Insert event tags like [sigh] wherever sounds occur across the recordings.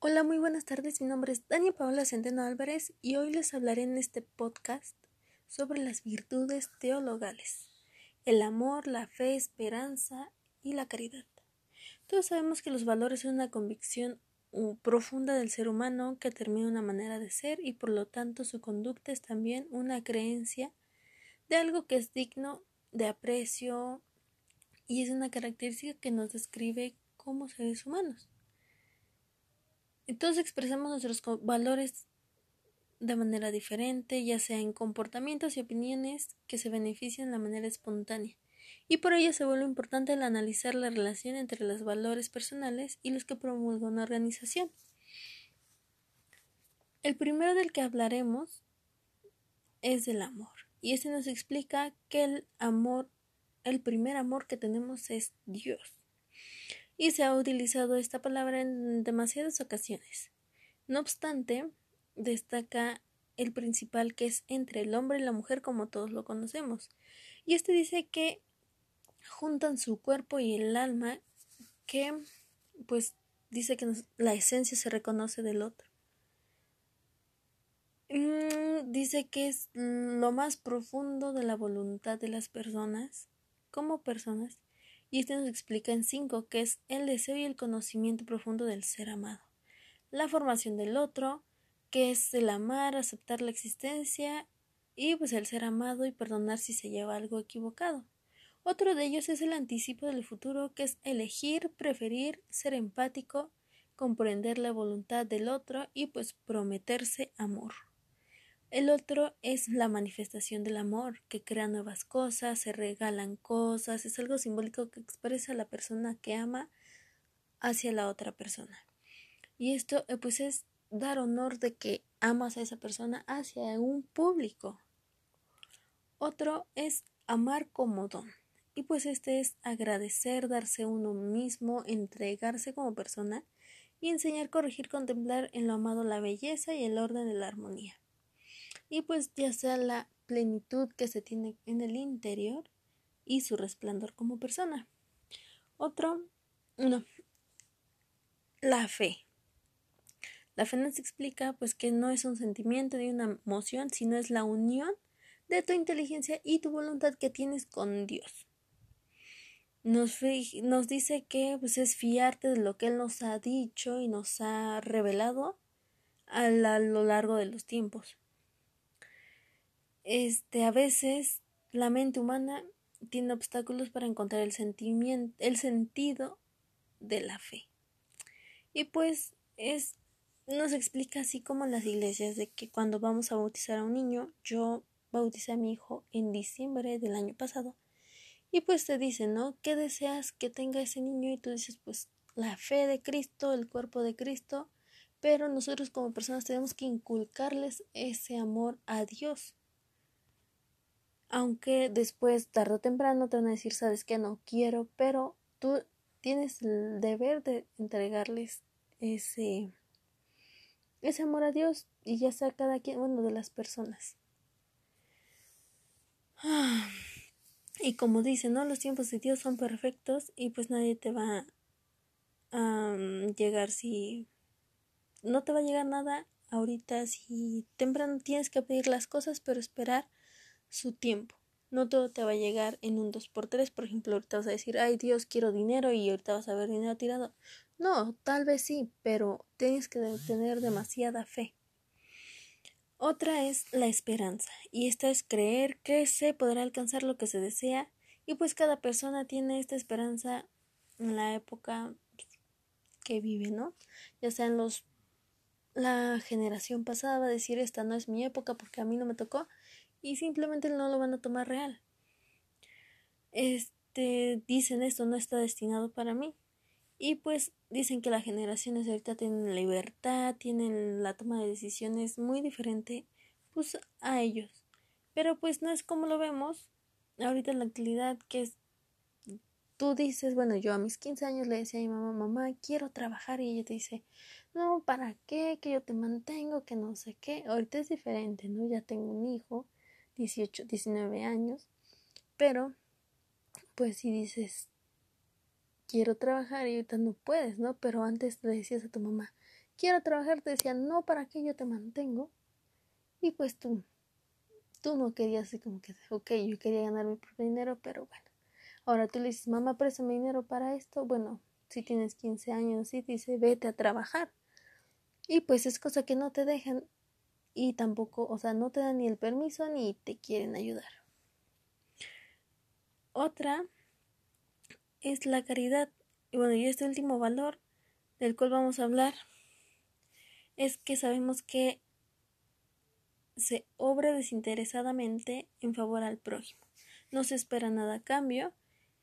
Hola, muy buenas tardes. Mi nombre es Dani Paola Centeno Álvarez y hoy les hablaré en este podcast sobre las virtudes teologales, el amor, la fe, esperanza y la caridad. Todos sabemos que los valores son una convicción profunda del ser humano que determina una manera de ser y por lo tanto su conducta es también una creencia de algo que es digno de aprecio y es una característica que nos describe como seres humanos. Entonces expresamos nuestros valores de manera diferente, ya sea en comportamientos y opiniones que se benefician de manera espontánea. Y por ello se vuelve importante el analizar la relación entre los valores personales y los que promulga una organización. El primero del que hablaremos es el amor. Y este nos explica que el amor, el primer amor que tenemos es Dios. Y se ha utilizado esta palabra en demasiadas ocasiones. No obstante, destaca el principal que es entre el hombre y la mujer como todos lo conocemos. Y este dice que juntan su cuerpo y el alma que pues dice que la esencia se reconoce del otro. Mm, dice que es lo más profundo de la voluntad de las personas como personas y este nos explica en cinco que es el deseo y el conocimiento profundo del ser amado, la formación del otro, que es el amar, aceptar la existencia y pues el ser amado y perdonar si se lleva algo equivocado. Otro de ellos es el anticipo del futuro, que es elegir, preferir, ser empático, comprender la voluntad del otro y pues prometerse amor. El otro es la manifestación del amor, que crea nuevas cosas, se regalan cosas, es algo simbólico que expresa la persona que ama hacia la otra persona. Y esto eh, pues es dar honor de que amas a esa persona hacia un público. Otro es amar como don. Y pues este es agradecer, darse uno mismo, entregarse como persona y enseñar, corregir, contemplar en lo amado la belleza y el orden de la armonía y pues ya sea la plenitud que se tiene en el interior y su resplandor como persona. Otro, no, la fe. La fe nos explica pues que no es un sentimiento ni una emoción, sino es la unión de tu inteligencia y tu voluntad que tienes con Dios. Nos, nos dice que pues, es fiarte de lo que Él nos ha dicho y nos ha revelado a lo largo de los tiempos este, a veces la mente humana tiene obstáculos para encontrar el sentimiento, el sentido de la fe. Y pues es nos explica así como las iglesias de que cuando vamos a bautizar a un niño, yo bauticé a mi hijo en diciembre del año pasado. Y pues te dicen, ¿no? ¿Qué deseas que tenga ese niño? Y tú dices, pues la fe de Cristo, el cuerpo de Cristo, pero nosotros como personas tenemos que inculcarles ese amor a Dios aunque después, tarde o temprano, te van a decir, sabes que no quiero, pero tú tienes el deber de entregarles ese, ese amor a Dios y ya sea cada quien, bueno, de las personas. [sighs] Y como dice, ¿no? Los tiempos de Dios son perfectos y pues nadie te va a mm, llegar si... No te va a llegar nada ahorita si temprano tienes que pedir las cosas, pero esperar su tiempo. No todo te va a llegar en un 2x3. Por ejemplo, ahorita vas a decir, ay Dios, quiero dinero y ahorita vas a ver dinero tirado. No, tal vez sí, pero tienes que tener demasiada fe. Otra es la esperanza, y esta es creer que se podrá alcanzar lo que se desea, y pues cada persona tiene esta esperanza en la época que vive, ¿no? Ya sea en los la generación pasada va a decir esta no es mi época porque a mí no me tocó y simplemente no lo van a tomar real. Este, dicen esto no está destinado para mí. Y pues dicen que las generaciones ahorita tienen libertad, tienen la toma de decisiones muy diferente pues a ellos. Pero pues no es como lo vemos ahorita en la actualidad que es tú dices, bueno, yo a mis 15 años le decía a mi mamá, mamá, quiero trabajar y ella te dice, no, ¿para qué? Que yo te mantengo, que no sé qué. Ahorita es diferente, ¿no? Ya tengo un hijo 18, 19 años, pero pues si dices, quiero trabajar y ahorita no puedes, ¿no? Pero antes le decías a tu mamá, quiero trabajar, te decía, no, ¿para qué yo te mantengo? Y pues tú, tú no querías así como que, ok, yo quería ganar mi propio dinero, pero bueno. Ahora tú le dices, mamá, préstame dinero para esto. Bueno, si tienes 15 años, y dice, vete a trabajar. Y pues es cosa que no te dejan y tampoco, o sea, no te dan ni el permiso ni te quieren ayudar. Otra es la caridad. Y bueno, y este último valor del cual vamos a hablar es que sabemos que se obra desinteresadamente en favor al prójimo. No se espera nada a cambio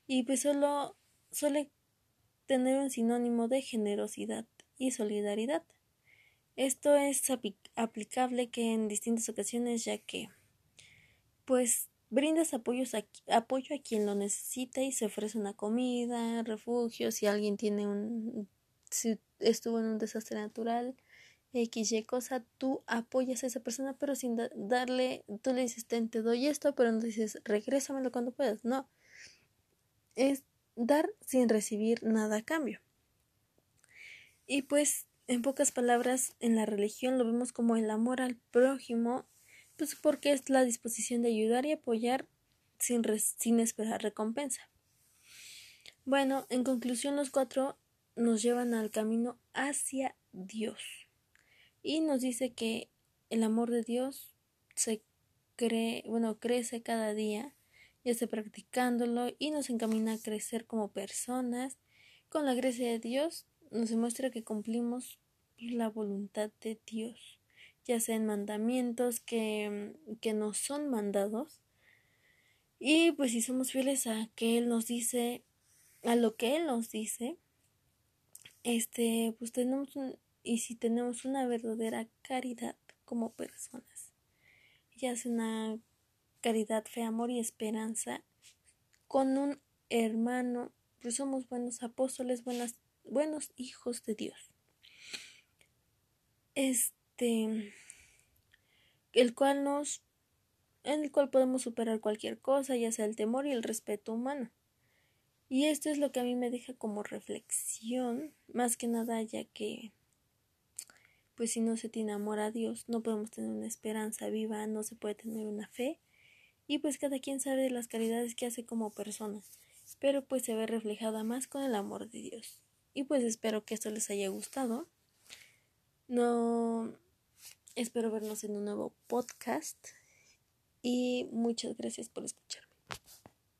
y pues solo suele tener un sinónimo de generosidad y solidaridad. Esto es aplicable que en distintas ocasiones ya que pues brindas apoyos apoyo a quien lo necesita y se ofrece una comida, refugio, si alguien tiene un si estuvo en un desastre natural, X, Y cosa, tú apoyas a esa persona, pero sin darle, tú le dices, te doy esto, pero no dices, regrésamelo cuando puedas. No. Es dar sin recibir nada a cambio. Y pues, en pocas palabras, en la religión lo vemos como el amor al prójimo, pues porque es la disposición de ayudar y apoyar sin, sin esperar recompensa. Bueno, en conclusión, los cuatro nos llevan al camino hacia Dios. Y nos dice que el amor de Dios se cree, bueno, crece cada día ya esté practicándolo y nos encamina a crecer como personas. Con la gracia de Dios nos demuestra que cumplimos la voluntad de Dios, ya sean mandamientos que, que nos son mandados. Y pues si somos fieles a que Él nos dice, a lo que Él nos dice, este, pues tenemos y si tenemos una verdadera caridad como personas, ya sea una caridad, fe, amor y esperanza con un hermano, pues somos buenos apóstoles, buenas, buenos hijos de Dios. Este, el cual nos, en el cual podemos superar cualquier cosa, ya sea el temor y el respeto humano. Y esto es lo que a mí me deja como reflexión, más que nada, ya que, pues si no se tiene amor a Dios, no podemos tener una esperanza viva, no se puede tener una fe, y pues cada quien sabe las caridades que hace como persona, pero pues se ve reflejada más con el amor de Dios. Y pues espero que esto les haya gustado. No espero vernos en un nuevo podcast y muchas gracias por escuchar.